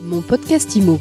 Mon podcast IMO.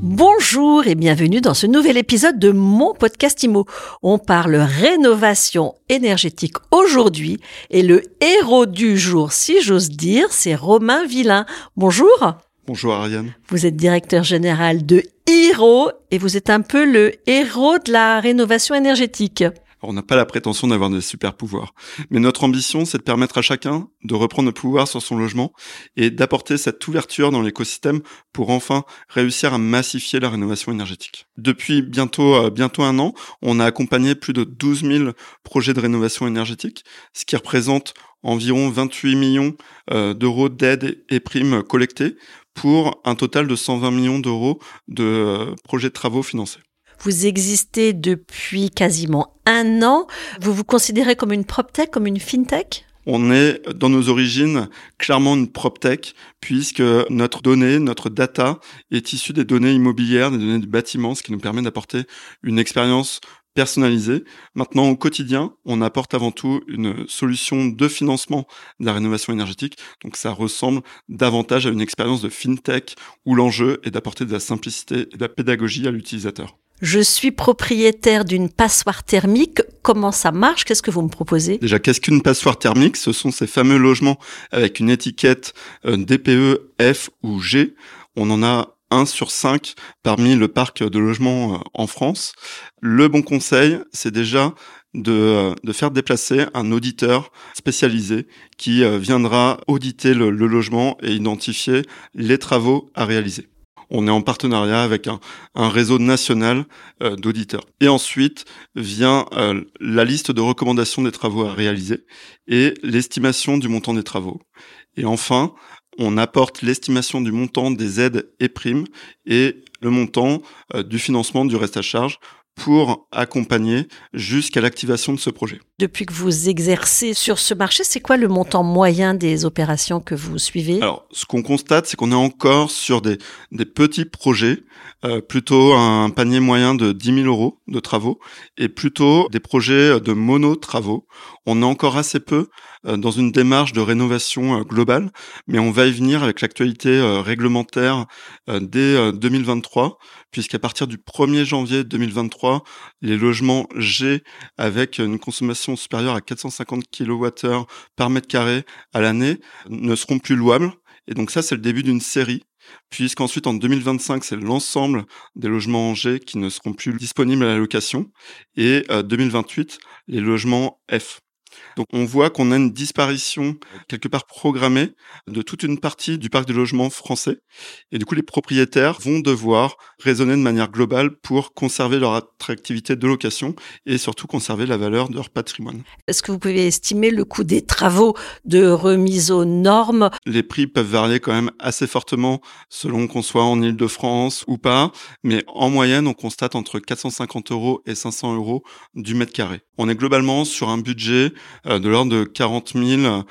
Bonjour et bienvenue dans ce nouvel épisode de mon podcast IMO. On parle rénovation énergétique aujourd'hui et le héros du jour, si j'ose dire, c'est Romain Villain. Bonjour. Bonjour Ariane. Vous êtes directeur général de Hiro et vous êtes un peu le héros de la rénovation énergétique. On n'a pas la prétention d'avoir des super pouvoirs, mais notre ambition, c'est de permettre à chacun de reprendre le pouvoir sur son logement et d'apporter cette ouverture dans l'écosystème pour enfin réussir à massifier la rénovation énergétique. Depuis bientôt euh, un an, on a accompagné plus de 12 000 projets de rénovation énergétique, ce qui représente environ 28 millions euh, d'euros d'aide et primes collectées pour un total de 120 millions d'euros de euh, projets de travaux financés. Vous existez depuis quasiment un an. Vous vous considérez comme une PropTech, comme une FinTech? On est dans nos origines clairement une PropTech puisque notre donnée, notre data est issue des données immobilières, des données du bâtiment, ce qui nous permet d'apporter une expérience personnalisée. Maintenant, au quotidien, on apporte avant tout une solution de financement de la rénovation énergétique. Donc, ça ressemble davantage à une expérience de fintech où l'enjeu est d'apporter de la simplicité et de la pédagogie à l'utilisateur. Je suis propriétaire d'une passoire thermique. Comment ça marche? Qu'est-ce que vous me proposez? Déjà, qu'est-ce qu'une passoire thermique? Ce sont ces fameux logements avec une étiquette euh, DPE F ou G. On en a un sur cinq parmi le parc de logements euh, en France. Le bon conseil, c'est déjà de, euh, de, faire déplacer un auditeur spécialisé qui viendra auditer le logement et identifier les travaux à réaliser on est en partenariat avec un, réseau national euh, d'auditeurs. Et ensuite vient euh, la liste de recommandations des travaux à réaliser et l'estimation du montant des travaux. Et enfin, on apporte l'estimation du montant des aides et primes et le montant euh, du financement du reste à charge pour accompagner jusqu'à l'activation de ce projet. Depuis que vous exercez sur ce marché, c'est quoi le montant moyen des opérations que vous suivez? Alors, ce qu'on constate, c'est qu'on est encore sur des, des petits projets, euh, plutôt un panier moyen de 10 000 euros de travaux, et plutôt des projets de mono-travaux. On est encore assez peu euh, dans une démarche de rénovation euh, globale, mais on va y venir avec l'actualité réglementaire dès 2023, puisqu'à partir du 1er janvier 2023, les logements G avec une consommation supérieure à 450 kWh par mètre carré à l'année ne seront plus louables. Et donc ça, c'est le début d'une série puisqu'ensuite en 2025, c'est l'ensemble des logements en G qui ne seront plus disponibles à la location, et 2028, les logements F. Donc on voit qu'on a une disparition quelque part programmée de toute une partie du parc de logements français. Et du coup, les propriétaires vont devoir raisonner de manière globale pour conserver leur attractivité de location et surtout conserver la valeur de leur patrimoine. Est-ce que vous pouvez estimer le coût des travaux de remise aux normes? Les prix peuvent varier quand même assez fortement selon qu'on soit en Ile-de-France ou pas. Mais en moyenne, on constate entre 450 euros et 500 euros du mètre carré. On est globalement sur un budget de l'ordre de 40 000,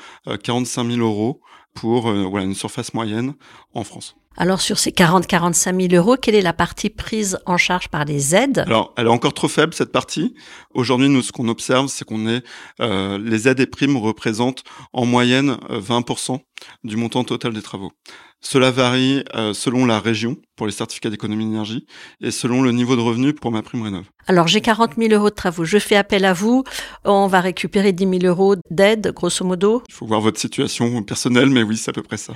45 000 euros pour euh, voilà, une surface moyenne en France. Alors sur ces 40-45 000 euros, quelle est la partie prise en charge par les aides? Alors elle est encore trop faible cette partie. Aujourd'hui, nous ce qu'on observe, c'est qu'on est, euh, les aides et primes représentent en moyenne 20% du montant total des travaux. Cela varie euh, selon la région pour les certificats d'économie d'énergie et selon le niveau de revenu pour ma prime rénov. Alors j'ai 40 000 euros de travaux, je fais appel à vous, on va récupérer 10 000 euros d'aide, grosso modo. Il faut voir votre situation personnelle, mais oui, c'est à peu près ça.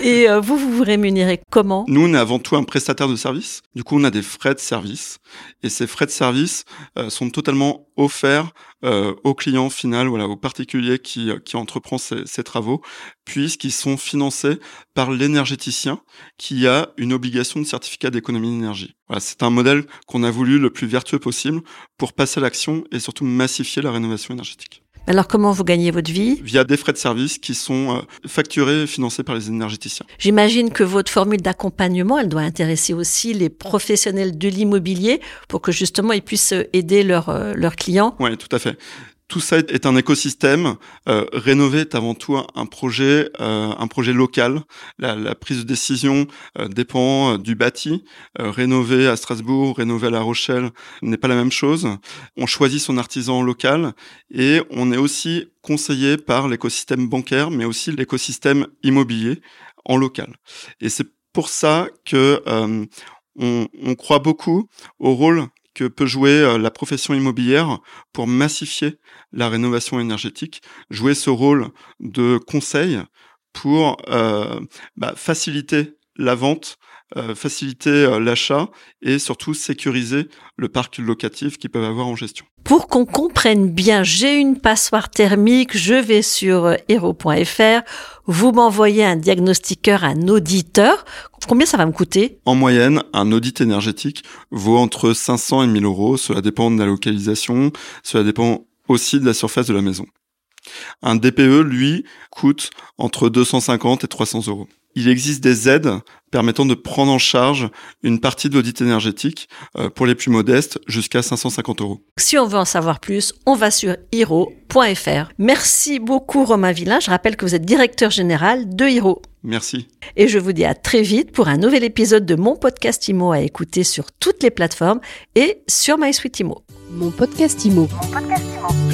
Et euh, vous, vous vous rémunérez comment? Nous, on est avant tout un prestataire de service. Du coup, on a des frais de service. Et ces frais de service euh, sont totalement offerts euh, au client final, voilà, au particulier qui, qui entreprend ces, ces travaux, puisqu'ils sont financés par l'énergéticien qui a une obligation de certificat d'économie d'énergie. Voilà, c'est un modèle qu'on a voulu le plus vertueux possible pour passer à l'action et surtout massifier la rénovation énergétique. Alors comment vous gagnez votre vie Via des frais de service qui sont euh, facturés et financés par les énergéticiens. J'imagine que votre formule d'accompagnement, elle doit intéresser aussi les professionnels de l'immobilier pour que justement ils puissent aider leurs, euh, leurs clients. Oui, tout à fait. Tout ça est un écosystème. Euh, rénover est avant tout un, projet, euh, un projet local. La, prise de décision euh, dépend du bâti. rénover à Strasbourg, rénover à La Rochelle n'est pas la même chose. On choisit son artisan local et on est aussi conseillé par l'écosystème bancaire, mais aussi l'écosystème immobilier en local. Et c'est pour ça que on, croit beaucoup au rôle que peut jouer euh, la profession immobilière pour massifier la rénovation énergétique, jouer ce rôle de conseil pour euh, bah, faciliter la vente, faciliter euh, l'achat et surtout sécuriser le parc locatif qu'ils peuvent avoir en gestion. Pour qu'on comprenne bien, j'ai une passoire thermique, je vais sur hero.fr, vous m'envoyez un diagnostiqueur, un auditeur. Combien ça va me coûter? En moyenne, un audit énergétique vaut entre 500 et 1000 euros. Cela dépend de la localisation, cela dépend aussi de la surface de la maison. Un DPE, lui, coûte entre 250 et 300 euros il existe des aides permettant de prendre en charge une partie de l'audit énergétique euh, pour les plus modestes jusqu'à 550 euros. Si on veut en savoir plus, on va sur hiro.fr. Merci beaucoup Romain Villain. Je rappelle que vous êtes directeur général de Hiro. Merci. Et je vous dis à très vite pour un nouvel épisode de mon podcast IMO à écouter sur toutes les plateformes et sur MySuite IMO. Mon podcast IMO. Mon podcast IMO.